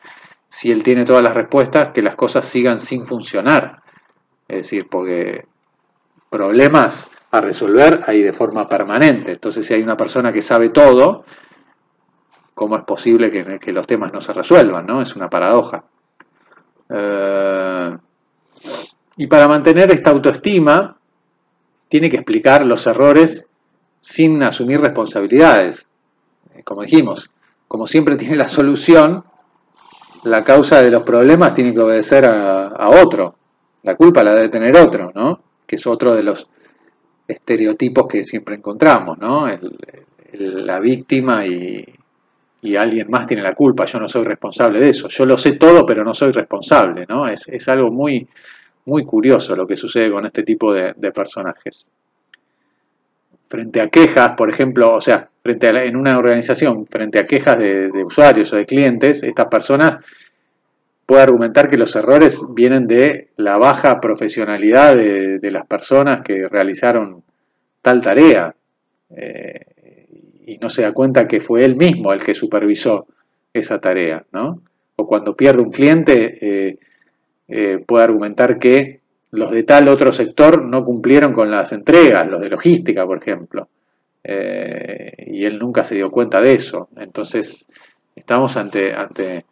Si él tiene todas las respuestas, que las cosas sigan sin funcionar. Es decir, porque problemas a resolver hay de forma permanente. Entonces, si hay una persona que sabe todo, ¿cómo es posible que, los temas no se resuelvan? ¿no? Es una paradoja. Eh, y para mantener esta autoestima, tiene que explicar los errores sin asumir responsabilidades. Eh, como dijimos, como siempre tiene la solución, la causa de los problemas tiene que obedecer a, otro. La culpa la debe tener otro, ¿no? Que es otro de los estereotipos que siempre encontramos, ¿no? la víctima y, alguien más tiene la culpa. Yo no soy responsable de eso. Yo lo sé todo, pero no soy responsable, ¿no? Es, es algo muy, muy curioso lo que sucede con este tipo de, personajes. Frente a quejas, por ejemplo, o sea, frente a en una organización, frente a quejas de, usuarios o de clientes, estas personas pueden argumentar que los errores vienen de la baja profesionalidad de, las personas que realizaron tal tarea eh, y no se da cuenta que fue él mismo el que supervisó esa tarea, ¿no? O cuando pierde un cliente, eh, eh, puede argumentar que los de tal otro sector no cumplieron con las entregas, los de logística, por ejemplo. Eh, y él nunca se dio cuenta de eso. Entonces, estamos ante, ante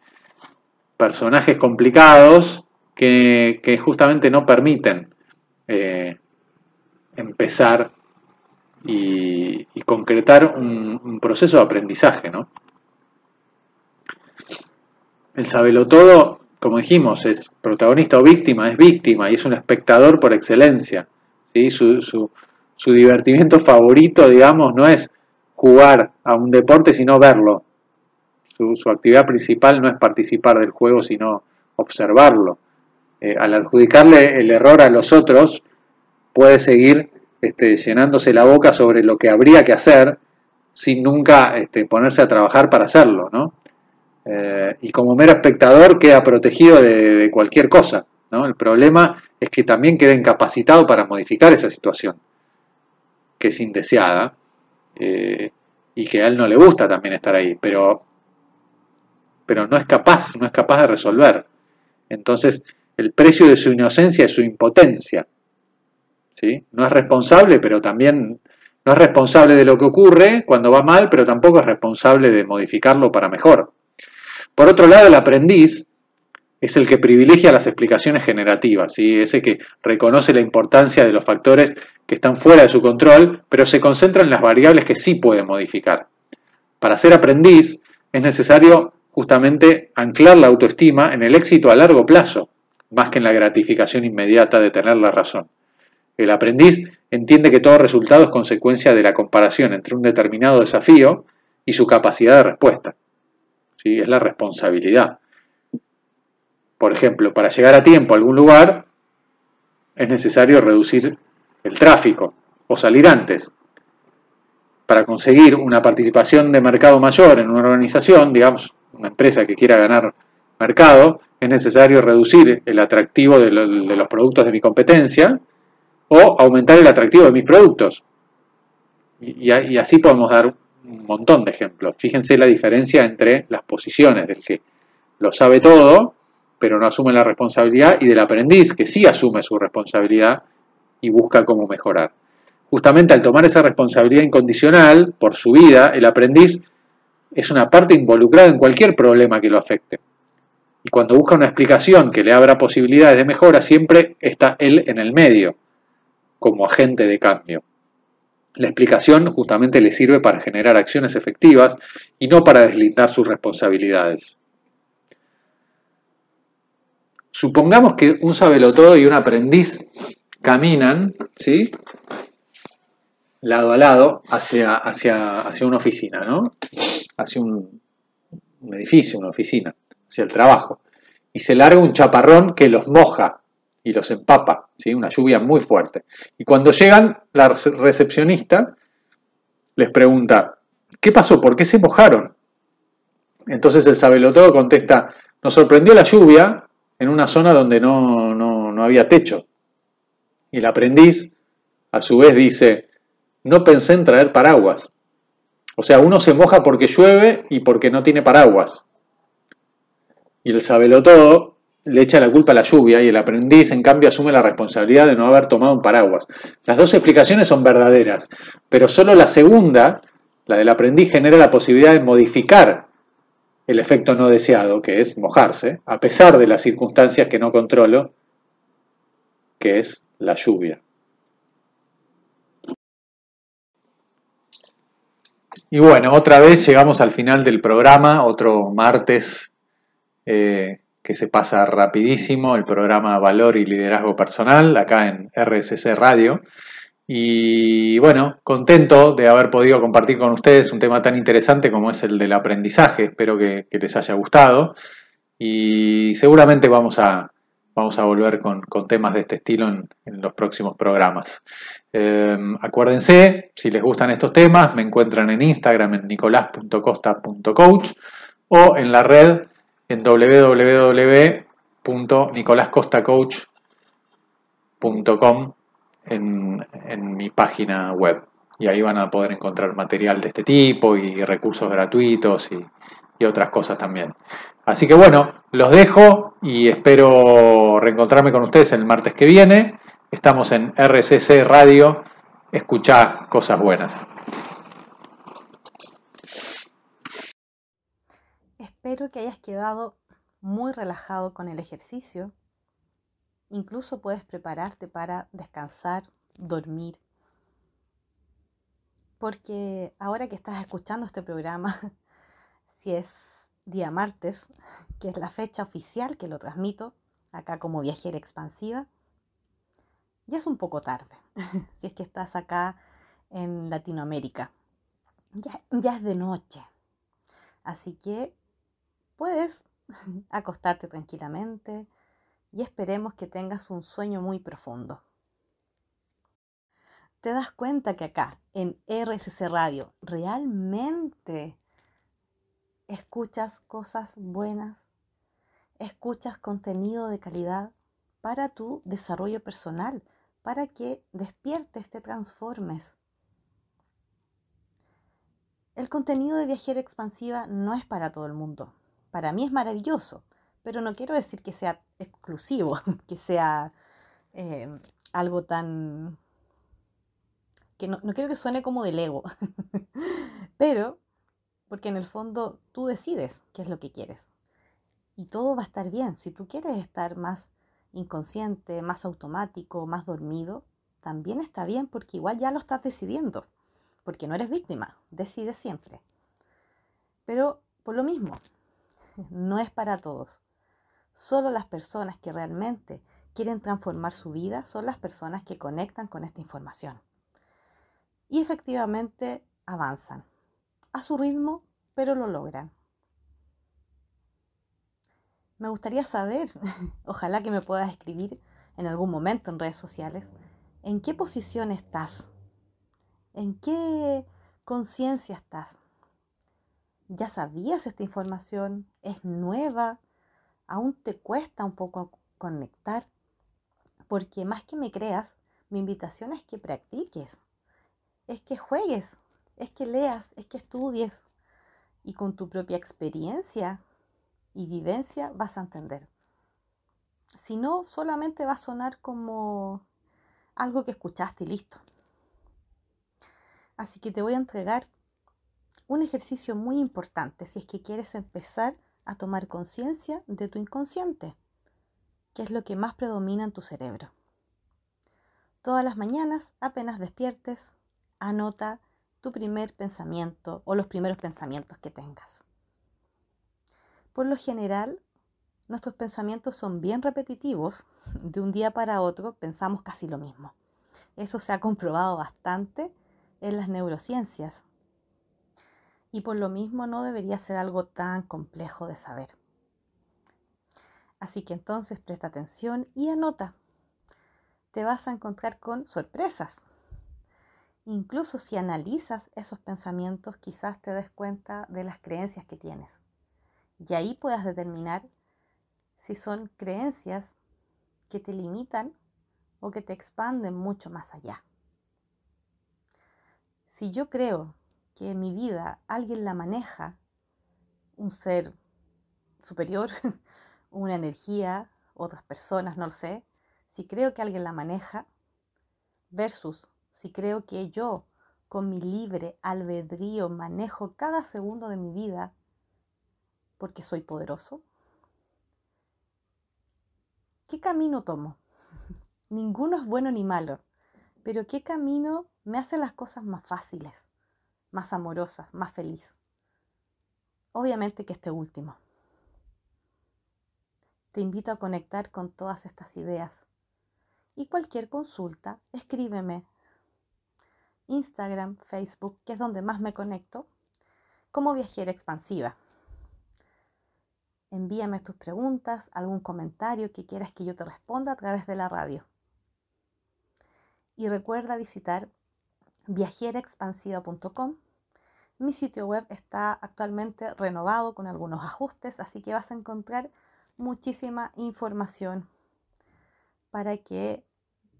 personajes complicados que, justamente no permiten empezar y, concretar un, proceso de aprendizaje, ¿no? El sabelo todo como dijimos, es protagonista o víctima, es víctima y es un espectador por excelencia. ¿sí? Su, divertimiento favorito, digamos, no es jugar a un deporte, sino verlo. Su, actividad principal no es participar del juego, sino observarlo. Eh, al adjudicarle el error a los otros, puede seguir este, llenándose la boca sobre lo que habría que hacer sin nunca este, ponerse a trabajar para hacerlo, ¿no? Eh, y como mero espectador queda protegido de, cualquier cosa. ¿no? El problema es que también queda incapacitado para modificar esa situación, que es indeseada, eh, y que a él no le gusta también estar ahí, pero, pero no es capaz, no es capaz de resolver. Entonces, el precio de su inocencia es su impotencia. No es responsable, pero también no es responsable de lo que ocurre cuando va mal, pero tampoco es responsable de modificarlo para mejor. Por otro lado, el aprendiz es el que privilegia las explicaciones generativas, ese que reconoce la importancia de los factores que están fuera de su control, pero se concentra en las variables que sí puede modificar. Para ser aprendiz es necesario justamente anclar la autoestima en el éxito a largo plazo, más que en la gratificación inmediata de tener la razón. El aprendiz entiende que todo resultado es consecuencia de la comparación entre un determinado desafío y su capacidad de respuesta es la responsabilidad. Por ejemplo, para llegar a tiempo a algún lugar, es necesario reducir el tráfico o salir antes. Para conseguir una participación de mercado mayor en una organización, digamos, una empresa que quiera ganar mercado, es necesario reducir el atractivo de, los productos de mi competencia o aumentar el atractivo de mis productos. Y, así podemos dar un montón de ejemplos. Fíjense la diferencia entre las posiciones del que lo sabe todo, pero no asume la responsabilidad, y del aprendiz que sí asume su responsabilidad y busca cómo mejorar. Justamente al tomar esa responsabilidad incondicional por su vida, el aprendiz es una parte involucrada en cualquier problema que lo afecte. Y cuando busca una explicación que le abra posibilidades de mejora, siempre está él en el medio, como agente de cambio. La explicación justamente le sirve para generar acciones efectivas y no para deslindar sus responsabilidades. Supongamos que un sabelotodo y un aprendiz caminan, ¿sí? Lado a lado hacia, hacia, hacia una oficina, ¿no? Hacia un, edificio, una oficina, hacia el trabajo. Y se larga un chaparrón que los moja y los empapa, ¿sí? Una lluvia muy fuerte. Y cuando llegan, la recepcionista les pregunta, ¿qué pasó? ¿Por qué se mojaron? Entonces el sabelotodo contesta, nos sorprendió la lluvia, en una zona donde no, no, había techo. Y el aprendiz, a su vez, dice, no pensé en traer paraguas. O sea, uno se moja porque llueve y porque no tiene paraguas. Y el sabelotodo le echa la culpa a la lluvia y el aprendiz, en cambio, asume la responsabilidad de no haber tomado un paraguas. Las dos explicaciones son verdaderas, pero solo la segunda, la del aprendiz, genera la posibilidad de modificar el efecto no deseado, que es mojarse, a pesar de las circunstancias que no controlo, que es la lluvia. Y bueno, otra vez llegamos al final del programa, otro martes eh, que se pasa rapidísimo, el programa Valor y Liderazgo Personal, acá en RSC Radio. Y bueno, contento de haber podido compartir con ustedes un tema tan interesante como es el del aprendizaje. Espero que, les haya gustado. Y seguramente vamos a, vamos a volver con, temas de este estilo en, los próximos programas. Em, acuérdense, si les gustan estos temas, me encuentran en Instagram en nicolás.costa.coach o en la red en www.nicolascostacoach.com en, mi página web. Y ahí van a poder encontrar material de este tipo y recursos gratuitos y, y otras cosas también. Así que bueno, los dejo y espero reencontrarme con ustedes el martes que viene. Estamos en RCC Radio. Escucha cosas buenas. Espero que hayas quedado muy relajado con el ejercicio Incluso puedes prepararte para descansar, dormir. Porque ahora que estás escuchando este programa, si es día martes, que es la fecha oficial que lo transmito, acá como viajera expansiva, ya es un poco tarde, si es que estás acá en Latinoamérica. Ya, ya es de noche. Así que puedes acostarte tranquilamente, y esperemos que tengas un sueño muy profundo. ¿Te das cuenta que acá en RSC Radio realmente escuchas cosas buenas? ¿Escuchas contenido de calidad para tu desarrollo personal? Para que despiertes, te transformes. El contenido de Viajera Expansiva no es para todo el mundo. Para mí es maravilloso pero no quiero decir que sea exclusivo, que sea eh, algo tan... que no, no quiero que suene como del ego, pero porque en el fondo tú decides qué es lo que quieres. Y todo va a estar bien. Si tú quieres estar más inconsciente, más automático, más dormido, también está bien porque igual ya lo estás decidiendo. Porque no eres víctima, decides siempre. Pero por lo mismo, no es para todos. Solo las personas que realmente quieren transformar su vida son las personas que conectan con esta información. Y efectivamente avanzan a su ritmo, pero lo logran. Me gustaría saber, ojalá que me puedas escribir en algún momento en redes sociales, ¿en qué posición estás? ¿En qué conciencia estás? ¿Ya sabías esta información? ¿Es nueva? ¿Aún te cuesta un poco conectar? Porque más que me creas, mi invitación es que practiques, es que juegues, es que leas, es que estudies y con tu propia experiencia y vivencia vas a entender. Si no, solamente va a sonar como algo que escuchaste y listo. Así que te voy a entregar un ejercicio muy importante si es que quieres empezar a tomar conciencia de tu inconsciente, que es lo que más predomina en tu cerebro. Todas las mañanas, apenas despiertes, anota tu primer pensamiento o los primeros pensamientos que tengas. Por lo general, nuestros pensamientos son bien repetitivos. De un día para otro pensamos casi lo mismo. Eso se ha comprobado bastante en las neurociencias. Y por lo mismo no debería ser algo tan complejo de saber. Así que entonces presta atención y anota. Te vas a encontrar con sorpresas. Incluso si analizas esos pensamientos, quizás te des cuenta de las creencias que tienes. Y ahí puedas determinar si son creencias que te limitan o que te expanden mucho más allá. Si yo creo que mi vida alguien la maneja, un ser superior, una energía, otras personas, no lo sé, si creo que alguien la maneja, versus si creo que yo con mi libre albedrío manejo cada segundo de mi vida porque soy poderoso, ¿qué camino tomo? Ninguno es bueno ni malo, pero ¿qué camino me hace las cosas más fáciles, más amorosas, más feliz? Obviamente que este último. Te invito a conectar con todas estas ideas. Y cualquier consulta, escríbeme. Instagram, Facebook, que es donde más me conecto, como viajera expansiva. Envíame tus preguntas, algún comentario que quieras que yo te responda a través de la radio. Y recuerda visitar viajeraexpansiva.com. Mi sitio web está actualmente renovado con algunos ajustes, así que vas a encontrar muchísima información para que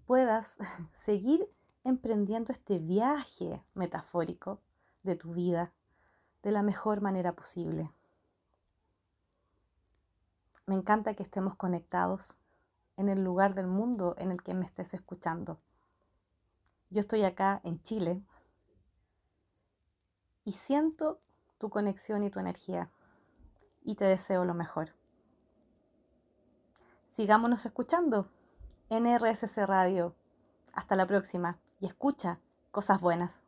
puedas seguir emprendiendo este viaje metafórico de tu vida de la mejor manera posible. Me encanta que estemos conectados en el lugar del mundo en el que me estés escuchando. Yo estoy acá en Chile y siento tu conexión y tu energía y te deseo lo mejor. Sigámonos escuchando en RSC Radio. Hasta la próxima y escucha cosas buenas.